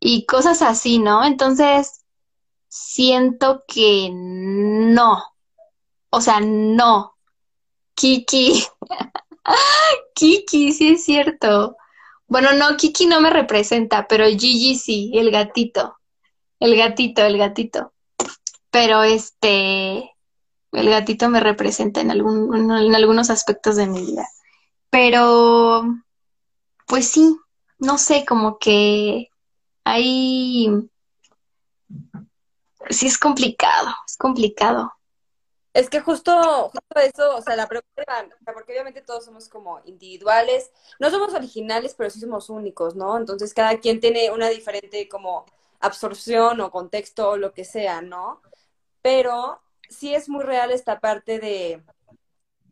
Y cosas así, ¿no? Entonces, siento que no. O sea, no. Kiki. Kiki, sí es cierto. Bueno, no, Kiki no me representa, pero Gigi sí, el gatito. El gatito, el gatito. Pero este, el gatito me representa en, algún, en algunos aspectos de mi vida. Pero, pues sí, no sé, como que hay... Sí es complicado, es complicado. Es que justo, justo eso, o sea, la pregunta porque obviamente todos somos como individuales, no somos originales, pero sí somos únicos, ¿no? Entonces cada quien tiene una diferente como absorción o contexto o lo que sea, ¿no? Pero sí es muy real esta parte de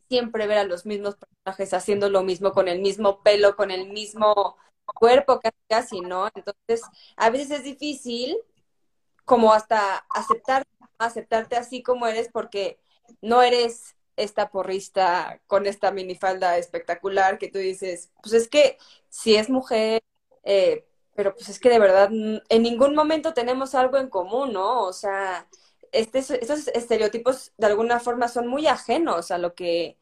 siempre ver a los mismos personajes haciendo lo mismo, con el mismo pelo, con el mismo cuerpo, casi, casi, ¿no? Entonces, a veces es difícil como hasta aceptar, aceptarte así como eres porque no eres esta porrista con esta minifalda espectacular que tú dices, pues es que si es mujer, eh, pero pues es que de verdad en ningún momento tenemos algo en común, ¿no? O sea, este, estos estereotipos de alguna forma son muy ajenos a lo que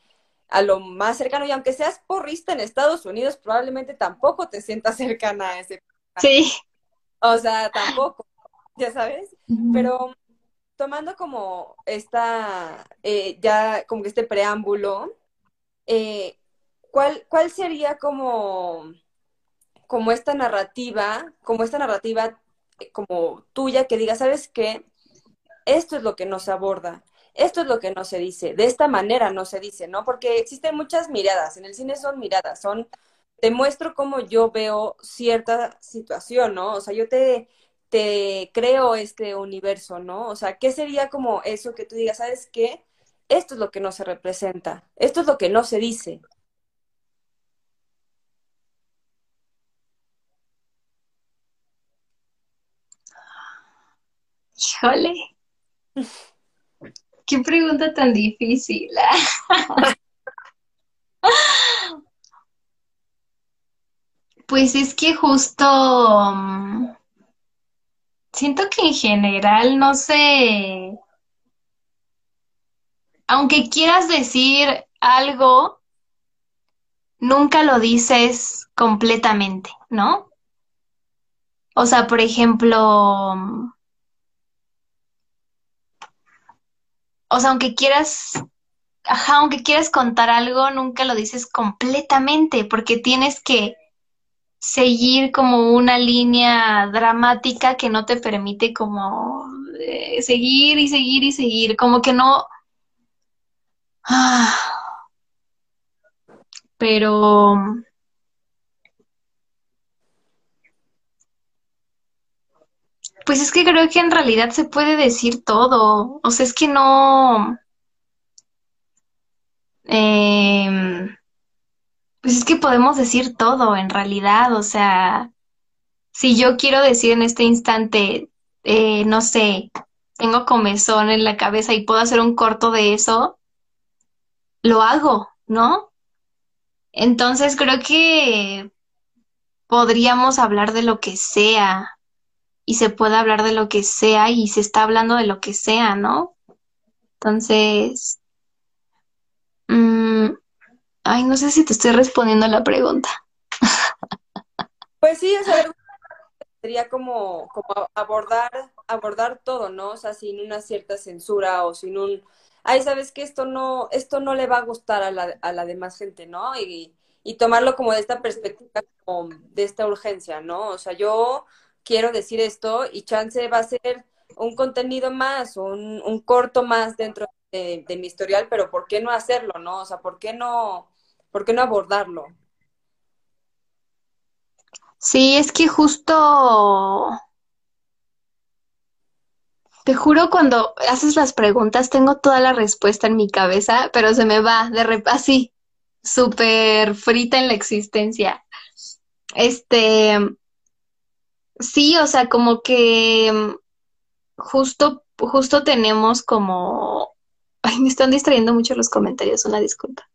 a lo más cercano. Y aunque seas porrista en Estados Unidos probablemente tampoco te sientas cercana a ese sí. O sea tampoco ya sabes. Pero tomando como esta eh, ya como que este preámbulo eh, cuál cuál sería como como esta narrativa como esta narrativa eh, como tuya que diga sabes qué esto es lo que nos aborda, esto es lo que no se dice, de esta manera no se dice, ¿no? Porque existen muchas miradas, en el cine son miradas, son, te muestro cómo yo veo cierta situación, ¿no? O sea, yo te, te creo este universo, ¿no? O sea, ¿qué sería como eso que tú digas, ¿sabes qué? Esto es lo que no se representa, esto es lo que no se dice. Híjole. Qué pregunta tan difícil. Pues es que justo mm, siento que en general, no sé, aunque quieras decir algo, nunca lo dices completamente, ¿no? O sea, por ejemplo, o sea, aunque quieras, ajá, aunque quieras contar algo, nunca lo dices completamente, porque tienes que seguir como una línea dramática que no te permite como eh, seguir y seguir y seguir, como que no... Ah, pero Pues es que creo que en realidad se puede decir todo. O sea, es que no. Em, pues es que podemos decir todo en realidad. O sea, si yo quiero decir en este instante, eh, no sé, tengo comezón en la cabeza y puedo hacer un corto de eso, lo hago, ¿no? Entonces creo que podríamos hablar de lo que sea y se puede hablar de lo que sea y se está hablando de lo que sea, ¿no? Entonces, mm, ay, no sé si te estoy respondiendo a la pregunta. Pues sí, o sea, sería como, como abordar, abordar todo, ¿no? O sea, sin una cierta censura o sin un, ay, sabes que esto no, esto no le va a gustar a la, a la demás gente, ¿no? Y, y tomarlo como de esta perspectiva, como de esta urgencia, ¿no? O sea, yo quiero decir esto y chance va a ser un contenido más, un, un corto más dentro de, mi historial, pero ¿por qué no hacerlo, no? O sea, ¿por qué no, por qué no abordarlo? Sí, es que justo, te juro, cuando haces las preguntas tengo toda la respuesta en mi cabeza, pero se me va de así, súper frita en la existencia. Este, Sí, o sea, como que mm, justo, justo tenemos como... Ay, me están distrayendo mucho los comentarios, una disculpa.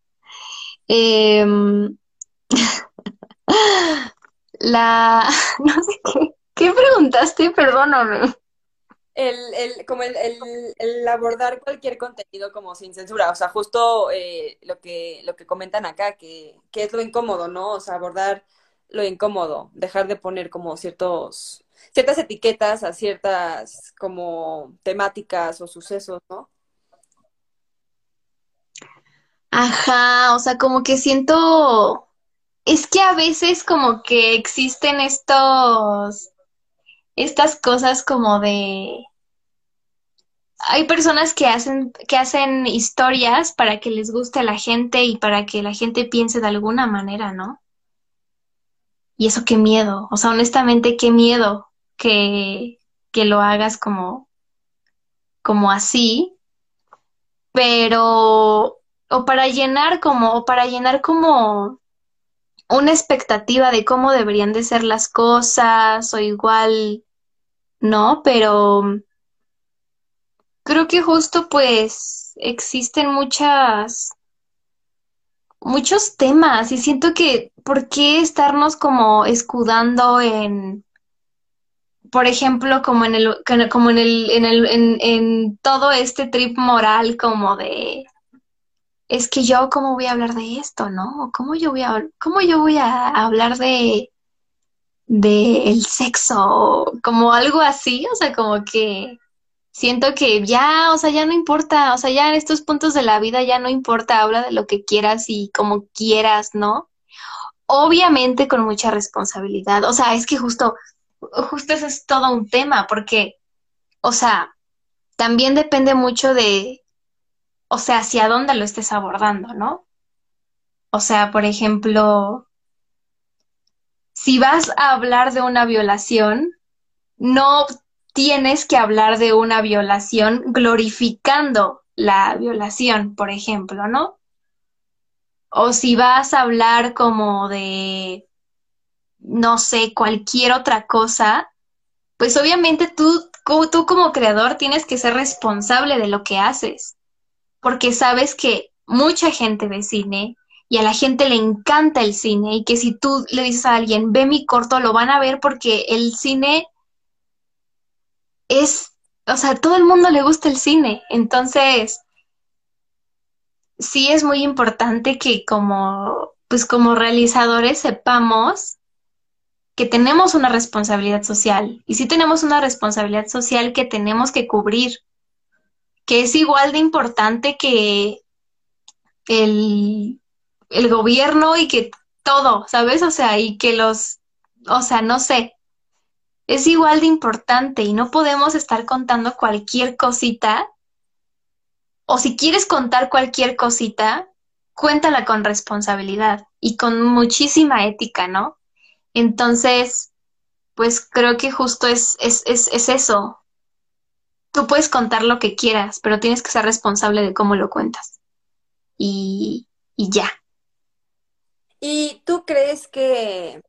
Em, la... No sé qué. ¿Qué preguntaste? Perdóname. el, el, como el, el, el abordar cualquier contenido como sin censura, o sea, justo eh, lo que, lo que comentan acá, que, que es lo incómodo, ¿no? O sea, abordar lo incómodo, dejar de poner como ciertos, ciertas etiquetas a ciertas como temáticas o sucesos, ¿no? Ajá, o sea, como que siento, es que a veces como que existen estos, estas cosas como de, hay personas que hacen, que hacen historias para que les guste a la gente y para que la gente piense de alguna manera, ¿no? Y eso qué miedo, o sea, honestamente qué miedo que, que lo hagas como, como así, pero, o para llenar como, o para llenar como una expectativa de cómo deberían de ser las cosas, o igual, ¿no? Pero creo que justo pues existen muchas, muchos temas y siento que, ¿por qué estarnos como escudando en, por ejemplo, como en el, como en el, en en todo este trip moral como de, es que yo cómo voy a hablar de esto, ¿no? ¿Cómo yo voy a, cómo yo voy a hablar de, de el sexo? Como algo así, o sea, como que siento que ya, o sea, ya no importa, o sea, ya en estos puntos de la vida ya no importa, habla de lo que quieras y como quieras, ¿no? Obviamente con mucha responsabilidad, o sea, es que justo, justo eso es todo un tema, porque, o sea, también depende mucho de, o sea, hacia dónde lo estés abordando, ¿no? O sea, por ejemplo, si vas a hablar de una violación, no tienes que hablar de una violación glorificando la violación, por ejemplo, ¿no? O si vas a hablar como de, no sé, cualquier otra cosa, pues obviamente tú, tú como creador tienes que ser responsable de lo que haces, porque sabes que mucha gente ve cine y a la gente le encanta el cine y que si tú le dices a alguien, ve mi corto, lo van a ver porque el cine es, o sea, todo el mundo le gusta el cine, entonces sí es muy importante que como, pues como realizadores sepamos que tenemos una responsabilidad social y sí tenemos una responsabilidad social que tenemos que cubrir, que es igual de importante que el, el gobierno y que todo, ¿sabes? O sea, y que los, o sea, no sé, es igual de importante y no podemos estar contando cualquier cosita. O si quieres contar cualquier cosita, cuéntala con responsabilidad y con muchísima ética, ¿no? Entonces, pues creo que justo es, es, es, es eso. Tú puedes contar lo que quieras, pero tienes que ser responsable de cómo lo cuentas. Y, y ya. ¿Y tú crees que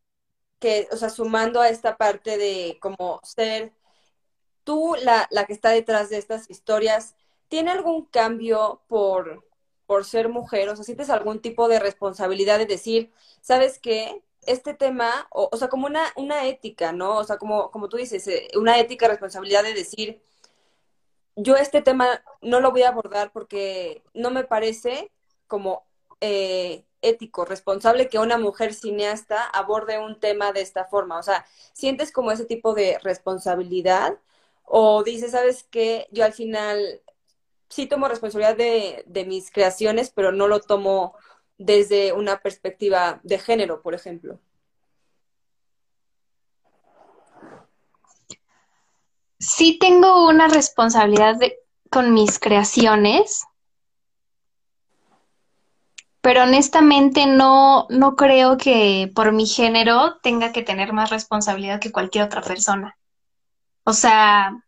que, o sea, sumando a esta parte de como ser tú la, la que está detrás de estas historias, ¿tiene algún cambio por, por ser mujer? O sea, ¿sientes algún tipo de responsabilidad de decir, ¿sabes qué? Este tema, o, o sea, como una, una ética, ¿no? O sea, como, como tú dices, eh, una ética, responsabilidad de decir, yo este tema no lo voy a abordar porque no me parece como eh, ético, responsable que una mujer cineasta aborde un tema de esta forma? O sea, ¿sientes como ese tipo de responsabilidad? ¿O dices, sabes que yo al final sí tomo responsabilidad de, mis creaciones, pero no lo tomo desde una perspectiva de género, por ejemplo? Sí tengo una responsabilidad con mis creaciones, pero honestamente no, no creo que por mi género tenga que tener más responsabilidad que cualquier otra persona. O sea,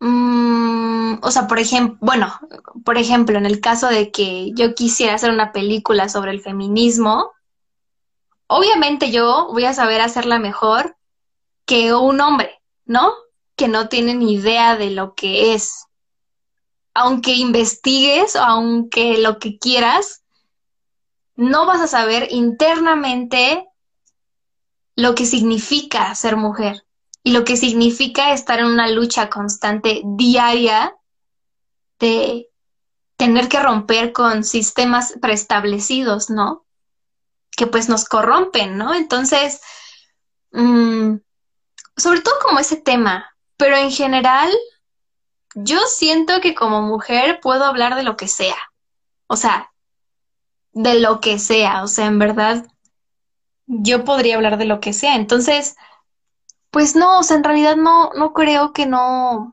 mm, o sea, por ejemplo, bueno, por ejemplo, en el caso de que yo quisiera hacer una película sobre el feminismo, obviamente yo voy a saber hacerla mejor que un hombre, ¿no? Que no tiene ni idea de lo que es aunque investigues aunque lo que quieras, no vas a saber internamente lo que significa ser mujer. Y lo que significa estar en una lucha constante diaria de tener que romper con sistemas preestablecidos, ¿no? Que pues nos corrompen, ¿no? Entonces, mm, sobre todo como ese tema, pero en general, yo siento que como mujer puedo hablar de lo que sea, o sea, de lo que sea, o sea, en verdad, yo podría hablar de lo que sea, entonces, pues no, o sea, en realidad no, no creo que no,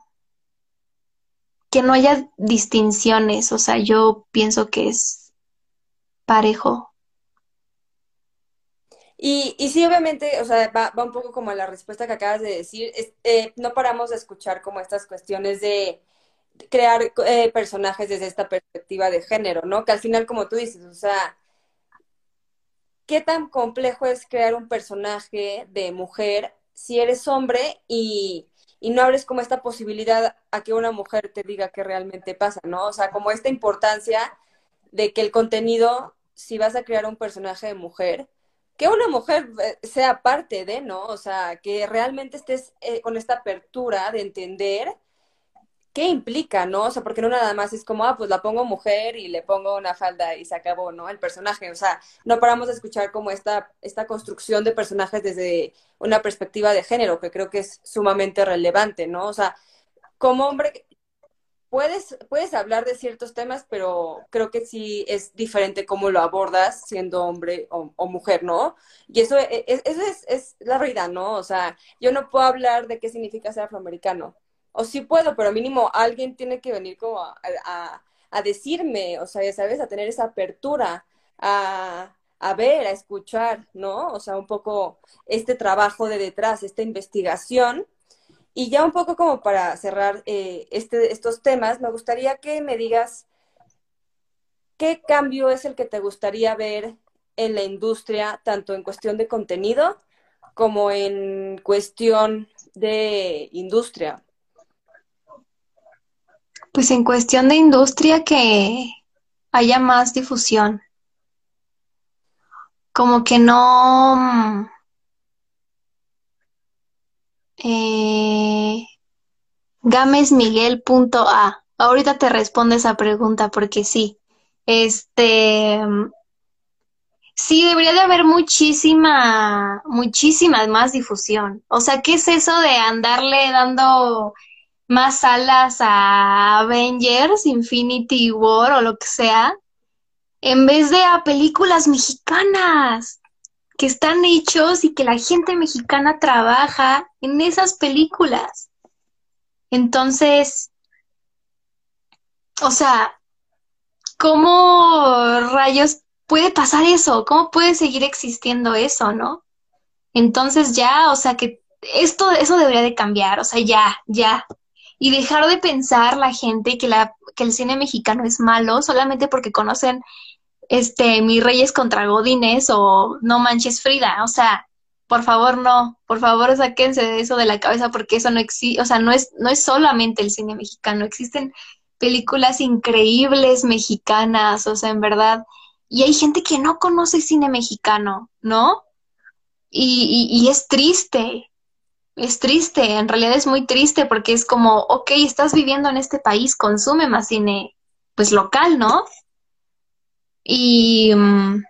que no haya distinciones, o sea, yo pienso que es parejo. Y, y sí, obviamente, o sea, va, un poco como la respuesta que acabas de decir. Eh, no paramos de escuchar como estas cuestiones de crear eh, personajes desde esta perspectiva de género, ¿no? Que al final, como tú dices, o sea, ¿qué tan complejo es crear un personaje de mujer si eres hombre y y no abres como esta posibilidad a que una mujer te diga qué realmente pasa, ¿no? O sea, como esta importancia de que el contenido, si vas a crear un personaje de mujer, que una mujer eh, sea parte de, ¿no? O sea, que realmente estés eh, con esta apertura de entender qué implica, ¿no? O sea, porque no nada más es como, ah, pues la pongo mujer y le pongo una falda y se acabó, ¿no? El personaje, o sea, no paramos de escuchar como esta, esta construcción de personajes desde una perspectiva de género, que creo que es sumamente relevante, ¿no? O sea, como hombre, puedes, puedes hablar de ciertos temas, pero creo que sí es diferente cómo lo abordas siendo hombre o, mujer, ¿no? Y eso, e, e, eso es, es la realidad, ¿no? O sea, yo no puedo hablar de qué significa ser afroamericano o sí puedo, pero mínimo alguien tiene que venir como a, decirme, o sea, ya sabes, a tener esa apertura, a, ver, a escuchar, ¿no? O sea, un poco este trabajo de detrás, esta investigación. Y ya un poco como para cerrar eh, este, estos temas, me gustaría que me digas qué cambio es el que te gustaría ver en la industria, tanto en cuestión de contenido como en cuestión de industria. Pues en cuestión de industria que haya más difusión. Como que no... Mm, eh, gamesmiguel.a. Ahorita te respondo esa pregunta porque sí. Este... Sí, debería de haber muchísima, muchísima más difusión. O sea, ¿qué es eso de andarle dando más alas a Avengers, Infinity War o lo que sea, en vez de a películas mexicanas que están hechos y que la gente mexicana trabaja en esas películas. Entonces, o sea, ¿cómo rayos puede pasar eso? ¿Cómo puede seguir existiendo eso, no? Entonces ya, o sea, que esto, eso debería de cambiar, o sea, ya, ya, y dejar de pensar la gente que, la, que el cine mexicano es malo solamente porque conocen este Mis Reyes contra Godines o No Manches Frida. O sea, por favor no, por favor sáquense de eso de la cabeza porque eso no existe, o sea, no es, no es solamente el cine mexicano, existen películas increíbles mexicanas, o sea, en verdad. Y hay gente que no conoce cine mexicano, ¿no? Y, y, y es triste, es triste, en realidad es muy triste porque es como, ok, estás viviendo en este país, consume más cine, pues local, ¿no? Y mm,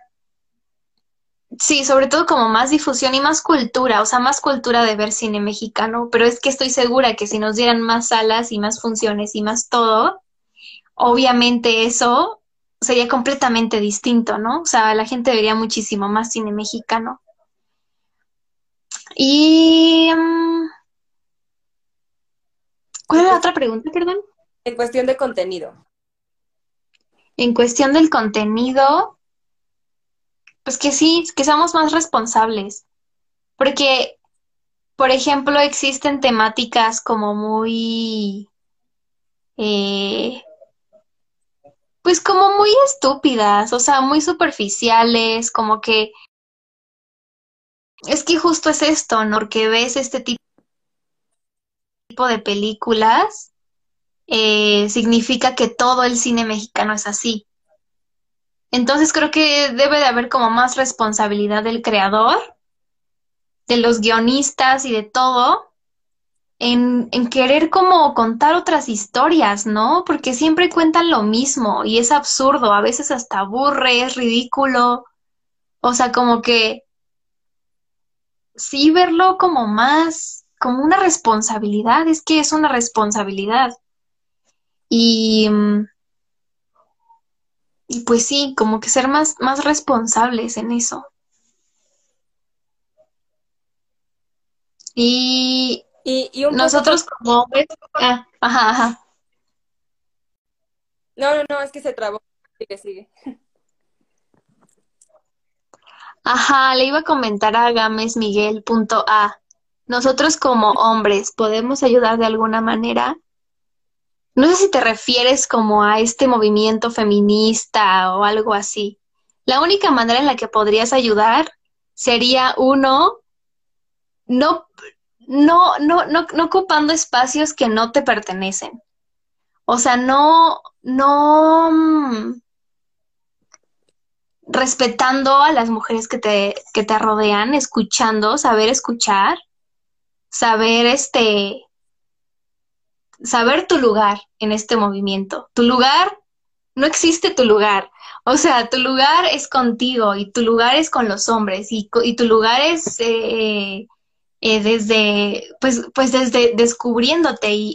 sí, sobre todo como más difusión y más cultura, o sea, más cultura de ver cine mexicano, pero es que estoy segura que si nos dieran más salas y más funciones y más todo, obviamente eso sería completamente distinto, ¿no? O sea, la gente vería muchísimo más cine mexicano. Y... Mm, ¿Cuál es la otra pregunta, perdón? En cuestión de contenido. En cuestión del contenido, pues que sí, que seamos más responsables. Porque, por ejemplo, existen temáticas como muy... Eh, pues como muy estúpidas, o sea, muy superficiales, como que es que justo es esto, ¿no? Porque ves este tipo de películas, eh, significa que todo el cine mexicano es así. Entonces creo que debe de haber como más responsabilidad del creador, de los guionistas y de todo, en, en querer como contar otras historias, ¿no? Porque siempre cuentan lo mismo y es absurdo, a veces hasta aburre, es ridículo. O sea, como que sí verlo como más, como una responsabilidad, es que es una responsabilidad. Y, mm, y pues sí, como que ser más, más responsables en eso. Y, Y, un poco nosotros como hombres, ah, ajá, ajá. No, no, no, es que se trabó. Sigue, sigue. Ajá, le iba a comentar a Games Miguel, punto A. Nosotros como hombres podemos ayudar de alguna manera. No sé si te refieres como a este movimiento feminista o algo así. La única manera en la que podrías ayudar sería uno, no, no, no, no, no ocupando espacios que no te pertenecen. O sea, no, no, mm, respetando a las mujeres que te, que te rodean, escuchando, saber escuchar, saber este, saber tu lugar en este movimiento. Tu lugar, no existe tu lugar. O sea, tu lugar es contigo y tu lugar es con los hombres y, tu lugar es eh, eh, desde, pues, pues desde descubriéndote y,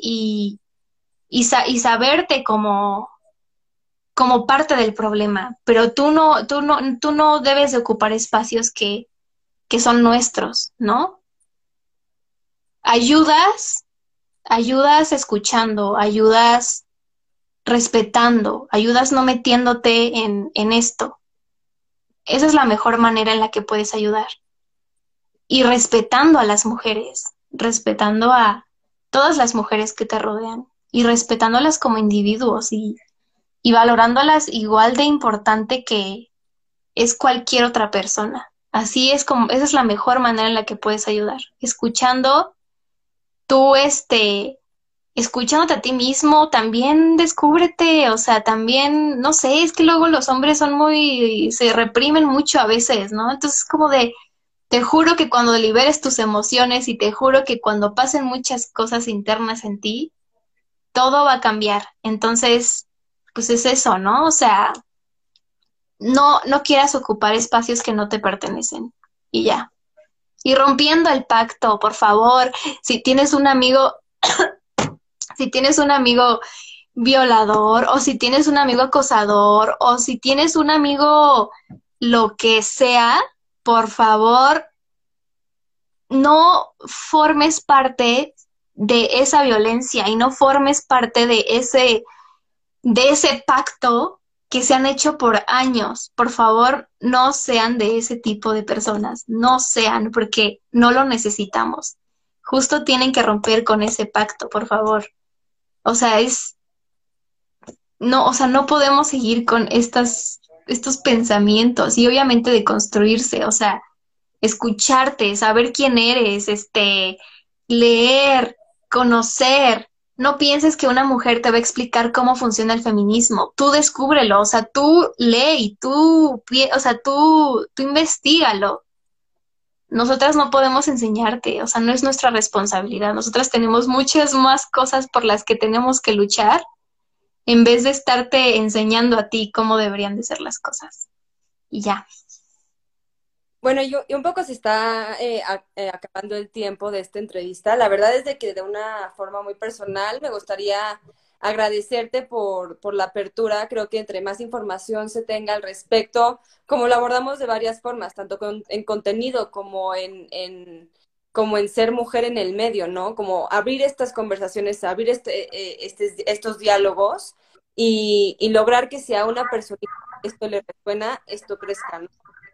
y, y saberte como como parte del problema, pero tú no, tú no, tú no debes de ocupar espacios que, que son nuestros, ¿no? Ayudas, ayudas escuchando, ayudas respetando, ayudas no metiéndote en, en esto. Esa es la mejor manera en la que puedes ayudar. Y respetando a las mujeres, respetando a todas las mujeres que te rodean y respetándolas como individuos y y valorándolas igual de importante que es cualquier otra persona. Así es como, esa es la mejor manera en la que puedes ayudar. Escuchando, tú, este, escuchándote a ti mismo, también descúbrete, o sea, también, no sé, es que luego los hombres son muy, se reprimen mucho a veces, ¿no? Entonces, como de, te juro que cuando liberes tus emociones y te juro que cuando pasen muchas cosas internas en ti, todo va a cambiar. Entonces, pues es eso, ¿no? O sea, no, no quieras ocupar espacios que no te pertenecen y ya. Y rompiendo el pacto, por favor, si tienes un amigo, si tienes un amigo violador o si tienes un amigo acosador o si tienes un amigo lo que sea, por favor, no formes parte de esa violencia y no formes parte de ese de ese pacto que se han hecho por años. Por favor, no sean de ese tipo de personas, no sean, porque no lo necesitamos. Justo tienen que romper con ese pacto, por favor. O sea, es, no, o sea, no podemos seguir con estas, estos pensamientos y obviamente de construirse, o sea, escucharte, saber quién eres, este, leer, conocer, no pienses que una mujer te va a explicar cómo funciona el feminismo. Tú descúbrelo, o sea, tú lee y tú, o sea, tú, tú investigalo. Nosotras no podemos enseñarte, o sea, no es nuestra responsabilidad. Nosotras tenemos muchas más cosas por las que tenemos que luchar en vez de estarte enseñando a ti cómo deberían de ser las cosas. Y ya. Bueno, y, y un poco se está eh, a- eh, acabando el tiempo de esta entrevista. La verdad es de que de una forma muy personal me gustaría agradecerte por, por la apertura. Creo que entre más información se tenga al respecto, como lo abordamos de varias formas, tanto con- en contenido como en, en, como en ser mujer en el medio, ¿no? Como abrir estas conversaciones, abrir este, eh, estos diálogos y, y lograr que si a una persona esto le resuena, esto crezca, ¿no?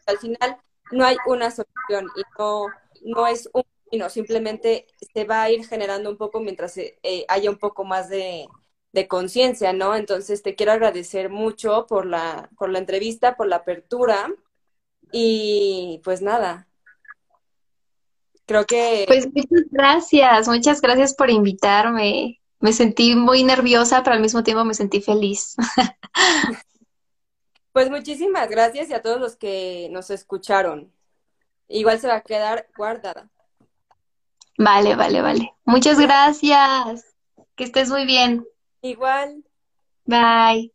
Al final no hay una solución y no, no es un camino, simplemente se va a ir generando un poco mientras eh, eh, haya un poco más de, de conciencia, ¿no? Entonces te quiero agradecer mucho por la, por la entrevista, por la apertura y pues nada, creo que Pues muchas gracias, muchas gracias por invitarme. Me sentí muy nerviosa, pero al mismo tiempo me sentí feliz. pues muchísimas gracias y a todos los que nos escucharon. Igual se va a quedar guardada. Vale, vale, vale. Muchas gracias. Que estés muy bien. Igual. Bye.